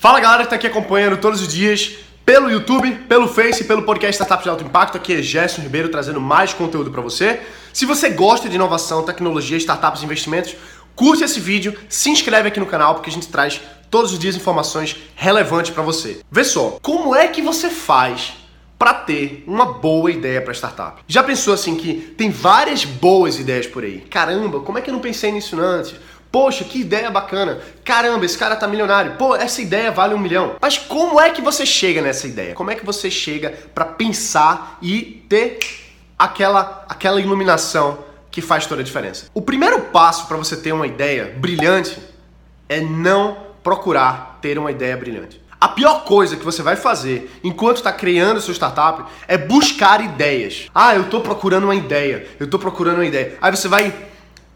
Fala galera que está aqui acompanhando todos os dias pelo YouTube, pelo Face, pelo podcast Startup de Alto Impacto. Aqui é Gerson Ribeiro trazendo mais conteúdo para você. Se você gosta de inovação, tecnologia, startups investimentos, curte esse vídeo, se inscreve aqui no canal porque a gente traz todos os dias informações relevantes para você. Vê só, como é que você faz para ter uma boa ideia para startup? Já pensou assim que tem várias boas ideias por aí? Caramba, como é que eu não pensei nisso antes? Poxa, que ideia bacana. Caramba, esse cara tá milionário. Pô, essa ideia vale um milhão. Mas como é que você chega nessa ideia? Como é que você chega para pensar e ter aquela, aquela iluminação que faz toda a diferença? O primeiro passo para você ter uma ideia brilhante é não procurar ter uma ideia brilhante. A pior coisa que você vai fazer enquanto está criando sua startup é buscar ideias. Ah, eu estou procurando uma ideia. Eu estou procurando uma ideia. Aí você vai.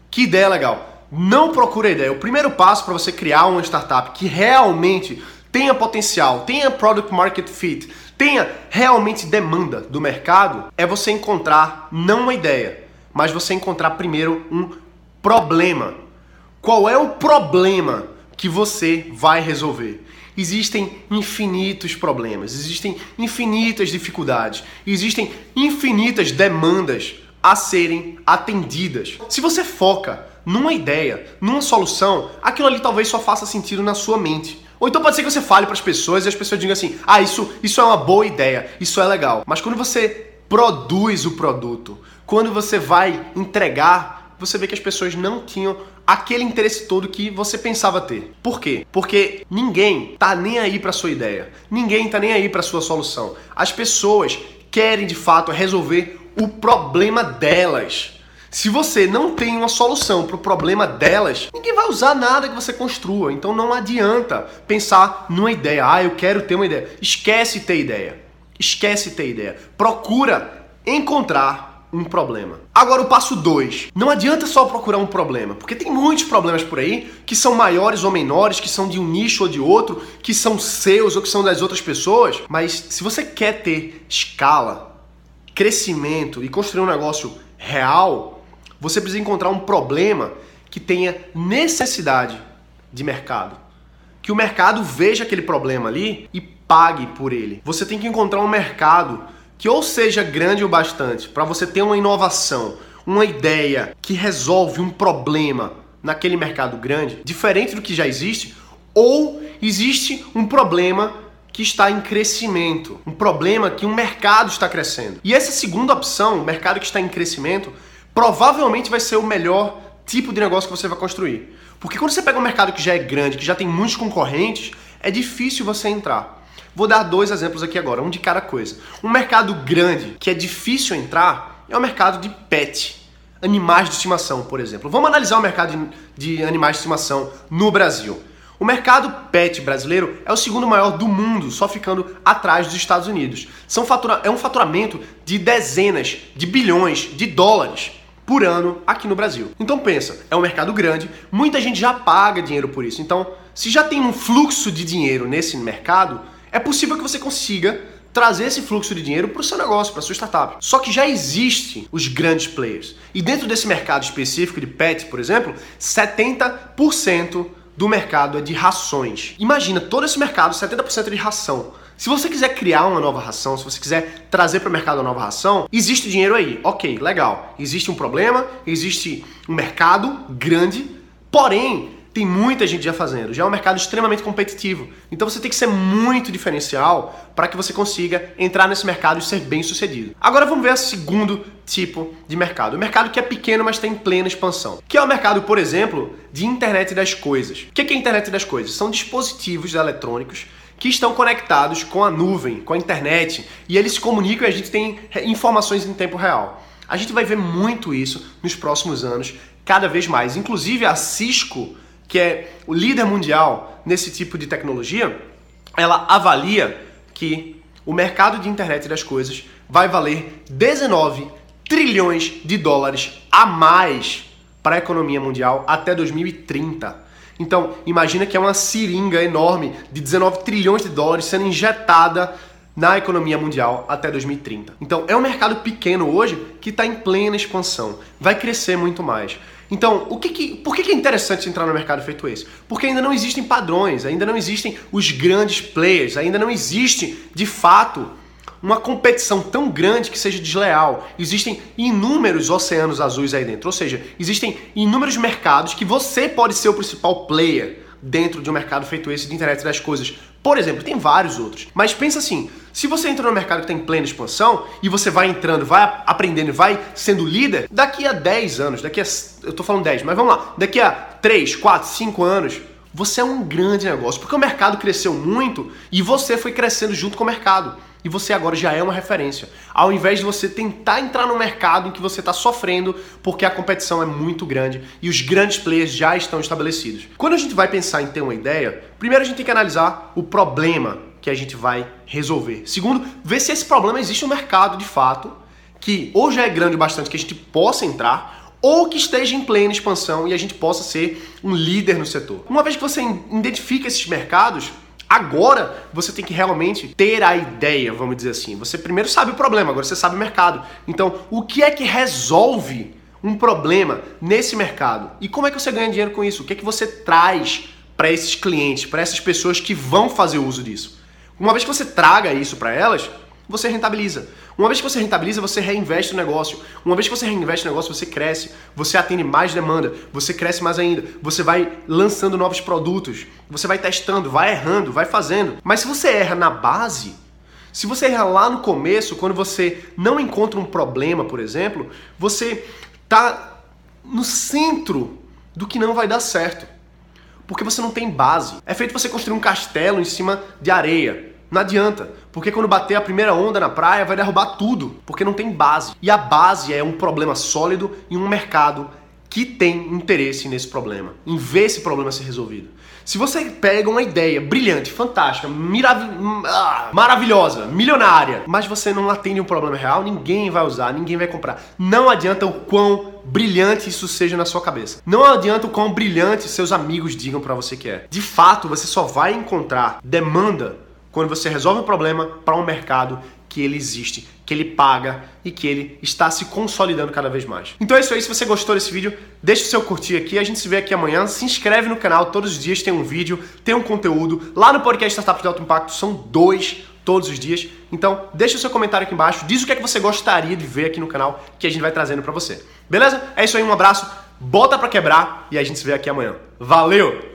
Que ideia legal não procura ideia. O primeiro passo para você criar uma startup que realmente tenha potencial, tenha product market fit, tenha realmente demanda do mercado, é você encontrar não uma ideia, mas você encontrar primeiro um problema. Qual é o problema que você vai resolver? Existem infinitos problemas, existem infinitas dificuldades, existem infinitas demandas a serem atendidas. Se você foca numa ideia, numa solução, aquilo ali talvez só faça sentido na sua mente. Ou então pode ser que você fale para as pessoas e as pessoas digam assim: "Ah, isso isso é uma boa ideia, isso é legal". Mas quando você produz o produto, quando você vai entregar, você vê que as pessoas não tinham aquele interesse todo que você pensava ter. Por quê? Porque ninguém tá nem aí para sua ideia. Ninguém tá nem aí para sua solução. As pessoas querem de fato resolver o problema delas. Se você não tem uma solução para o problema delas, ninguém vai usar nada que você construa. Então não adianta pensar numa ideia. Ah, eu quero ter uma ideia. Esquece ter ideia. Esquece ter ideia. Procura encontrar um problema. Agora o passo 2. Não adianta só procurar um problema, porque tem muitos problemas por aí que são maiores ou menores, que são de um nicho ou de outro, que são seus ou que são das outras pessoas. Mas se você quer ter escala, crescimento e construir um negócio real, você precisa encontrar um problema que tenha necessidade de mercado. Que o mercado veja aquele problema ali e pague por ele. Você tem que encontrar um mercado que ou seja grande o bastante para você ter uma inovação, uma ideia que resolve um problema naquele mercado grande, diferente do que já existe, ou existe um problema que está em crescimento, um problema que um mercado está crescendo. E essa segunda opção, o mercado que está em crescimento, provavelmente vai ser o melhor tipo de negócio que você vai construir. Porque quando você pega um mercado que já é grande, que já tem muitos concorrentes, é difícil você entrar. Vou dar dois exemplos aqui agora, um de cada coisa. Um mercado grande que é difícil entrar é o mercado de pet, animais de estimação, por exemplo. Vamos analisar o mercado de, animais de estimação no Brasil. O mercado pet brasileiro é o segundo maior do mundo, só ficando atrás dos Estados Unidos. São fatura, é um faturamento de dezenas de bilhões de dólares por ano aqui no Brasil. Então pensa, é um mercado grande, muita gente já paga dinheiro por isso. Então, se já tem um fluxo de dinheiro nesse mercado, é possível que você consiga trazer esse fluxo de dinheiro para o seu negócio, para sua startup. Só que já existem os grandes players. E dentro desse mercado específico de pets, por exemplo, 70% do mercado é de rações. Imagina todo esse mercado, 70% é de ração. Se você quiser criar uma nova ração, se você quiser trazer para o mercado uma nova ração, existe dinheiro aí. Ok, legal. Existe um problema, existe um mercado grande, porém tem muita gente já fazendo. Já é um mercado extremamente competitivo. Então você tem que ser muito diferencial para que você consiga entrar nesse mercado e ser bem sucedido. Agora vamos ver o segundo tipo de mercado. O mercado que é pequeno, mas tem plena expansão. Que é o mercado, por exemplo, de internet das coisas. O que é a internet das coisas? São dispositivos eletrônicos que estão conectados com a nuvem, com a internet, e eles se comunicam e a gente tem informações em tempo real. A gente vai ver muito isso nos próximos anos, cada vez mais. Inclusive a Cisco, que é o líder mundial nesse tipo de tecnologia, ela avalia que o mercado de internet das coisas vai valer 19 trilhões de dólares a mais para a economia mundial até 2030. Então, imagina que é uma seringa enorme de 19 trilhões de dólares sendo injetada na economia mundial até 2030. Então, é um mercado pequeno hoje que está em plena expansão. Vai crescer muito mais. Então, o que que, por que, que é interessante entrar no mercado feito esse? Porque ainda não existem padrões, ainda não existem os grandes players, ainda não existe, de fato, uma competição tão grande que seja desleal. Existem inúmeros oceanos azuis aí dentro, ou seja, existem inúmeros mercados que você pode ser o principal player dentro de um mercado feito esse de internet das coisas. Por exemplo, tem vários outros. Mas pensa assim, se você entra no mercado que está em plena expansão e você vai entrando, vai aprendendo, vai sendo líder, daqui a 10 anos, daqui a eu tô falando 10, mas vamos lá, daqui a 3, 4, 5 anos, você é um grande negócio, porque o mercado cresceu muito e você foi crescendo junto com o mercado e você agora já é uma referência. Ao invés de você tentar entrar no mercado em que você está sofrendo porque a competição é muito grande e os grandes players já estão estabelecidos. Quando a gente vai pensar em ter uma ideia, primeiro a gente tem que analisar o problema que a gente vai resolver. Segundo, ver se esse problema existe no mercado de fato, que ou já é grande bastante que a gente possa entrar, ou que esteja em plena expansão e a gente possa ser um líder no setor. Uma vez que você identifica esses mercados, Agora você tem que realmente ter a ideia, vamos dizer assim. Você primeiro sabe o problema, agora você sabe o mercado. Então, o que é que resolve um problema nesse mercado? E como é que você ganha dinheiro com isso? O que é que você traz para esses clientes, para essas pessoas que vão fazer uso disso? Uma vez que você traga isso para elas, você rentabiliza. Uma vez que você rentabiliza, você reinveste no negócio. Uma vez que você reinveste no negócio, você cresce, você atende mais demanda, você cresce mais ainda, você vai lançando novos produtos, você vai testando, vai errando, vai fazendo. Mas se você erra na base, se você erra lá no começo, quando você não encontra um problema, por exemplo, você tá no centro do que não vai dar certo. Porque você não tem base. É feito você construir um castelo em cima de areia. Não adianta, porque quando bater a primeira onda na praia vai derrubar tudo, porque não tem base. E a base é um problema sólido em um mercado que tem interesse nesse problema, em ver esse problema ser resolvido. Se você pega uma ideia brilhante, fantástica, mirav ah, maravilhosa, milionária, mas você não atende um problema real, ninguém vai usar, ninguém vai comprar. Não adianta o quão brilhante isso seja na sua cabeça. Não adianta o quão brilhante seus amigos digam para você que é. De fato, você só vai encontrar demanda quando você resolve um problema para um mercado que ele existe, que ele paga e que ele está se consolidando cada vez mais. Então é isso aí, se você gostou desse vídeo, deixa o seu curtir aqui, a gente se vê aqui amanhã, se inscreve no canal, todos os dias tem um vídeo, tem um conteúdo, lá no podcast Startups de Alto Impacto são dois todos os dias, então deixa o seu comentário aqui embaixo, diz o que é que você gostaria de ver aqui no canal, que a gente vai trazendo para você. Beleza? É isso aí, um abraço, bota para quebrar e a gente se vê aqui amanhã. Valeu!